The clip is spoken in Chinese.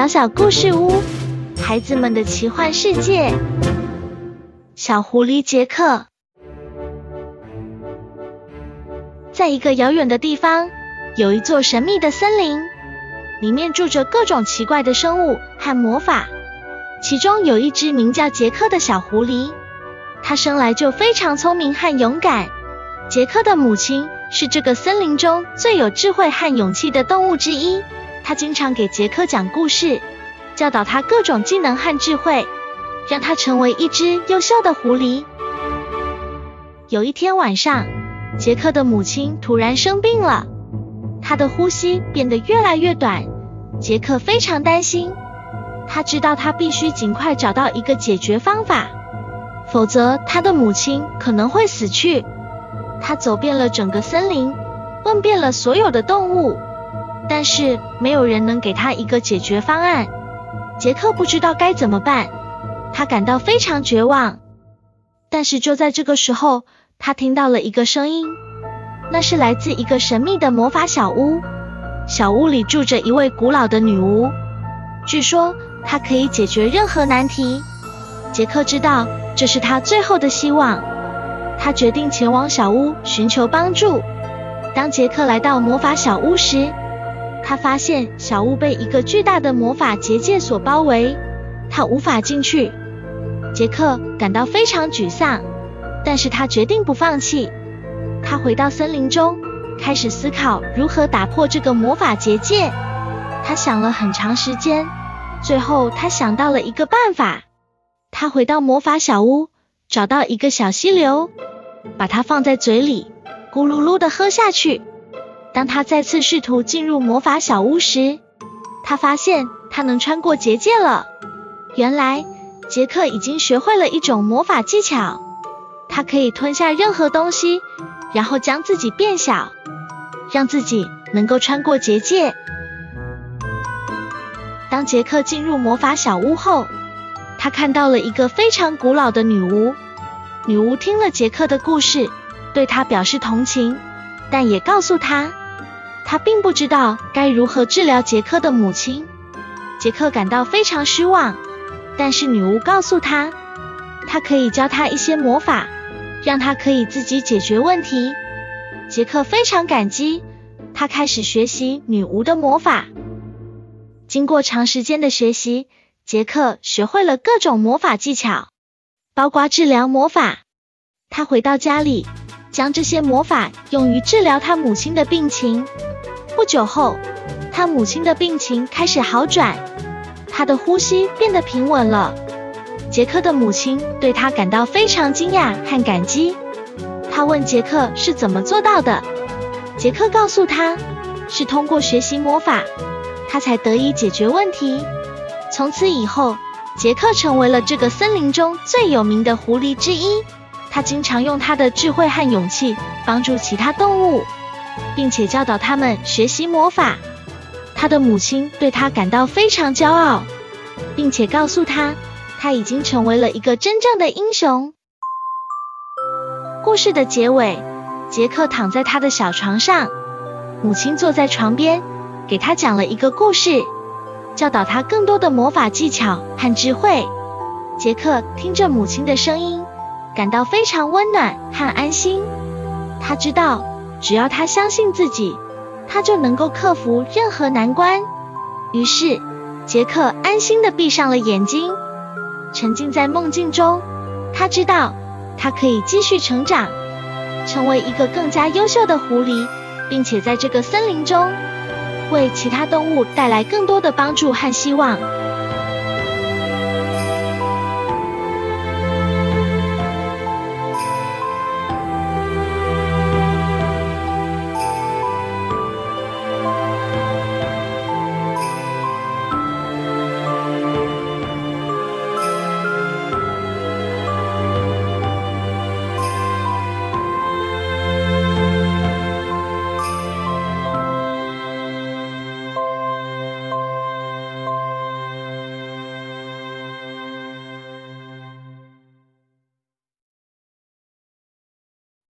小小故事屋，孩子们的奇幻世界。小狐狸杰克，在一个遥远的地方，有一座神秘的森林，里面住着各种奇怪的生物和魔法。其中有一只名叫杰克的小狐狸，它生来就非常聪明和勇敢。杰克的母亲是这个森林中最有智慧和勇气的动物之一。他经常给杰克讲故事，教导他各种技能和智慧，让他成为一只优秀的狐狸。有一天晚上，杰克的母亲突然生病了，他的呼吸变得越来越短。杰克非常担心，他知道他必须尽快找到一个解决方法，否则他的母亲可能会死去。他走遍了整个森林，问遍了所有的动物。但是没有人能给他一个解决方案。杰克不知道该怎么办，他感到非常绝望。但是就在这个时候，他听到了一个声音，那是来自一个神秘的魔法小屋。小屋里住着一位古老的女巫，据说她可以解决任何难题。杰克知道这是他最后的希望，他决定前往小屋寻求帮助。当杰克来到魔法小屋时，他发现小屋被一个巨大的魔法结界所包围，他无法进去。杰克感到非常沮丧，但是他决定不放弃。他回到森林中，开始思考如何打破这个魔法结界。他想了很长时间，最后他想到了一个办法。他回到魔法小屋，找到一个小溪流，把它放在嘴里，咕噜噜的喝下去。当他再次试图进入魔法小屋时，他发现他能穿过结界了。原来杰克已经学会了一种魔法技巧，他可以吞下任何东西，然后将自己变小，让自己能够穿过结界。当杰克进入魔法小屋后，他看到了一个非常古老的女巫。女巫听了杰克的故事，对他表示同情，但也告诉他。他并不知道该如何治疗杰克的母亲，杰克感到非常失望。但是女巫告诉他，他可以教他一些魔法，让他可以自己解决问题。杰克非常感激，他开始学习女巫的魔法。经过长时间的学习，杰克学会了各种魔法技巧，包括治疗魔法。他回到家里，将这些魔法用于治疗他母亲的病情。不久后，他母亲的病情开始好转，他的呼吸变得平稳了。杰克的母亲对他感到非常惊讶和感激。他问杰克是怎么做到的，杰克告诉他，是通过学习魔法，他才得以解决问题。从此以后，杰克成为了这个森林中最有名的狐狸之一。他经常用他的智慧和勇气帮助其他动物。并且教导他们学习魔法。他的母亲对他感到非常骄傲，并且告诉他，他已经成为了一个真正的英雄。故事的结尾，杰克躺在他的小床上，母亲坐在床边，给他讲了一个故事，教导他更多的魔法技巧和智慧。杰克听着母亲的声音，感到非常温暖和安心。他知道。只要他相信自己，他就能够克服任何难关。于是，杰克安心的闭上了眼睛，沉浸在梦境中。他知道，他可以继续成长，成为一个更加优秀的狐狸，并且在这个森林中，为其他动物带来更多的帮助和希望。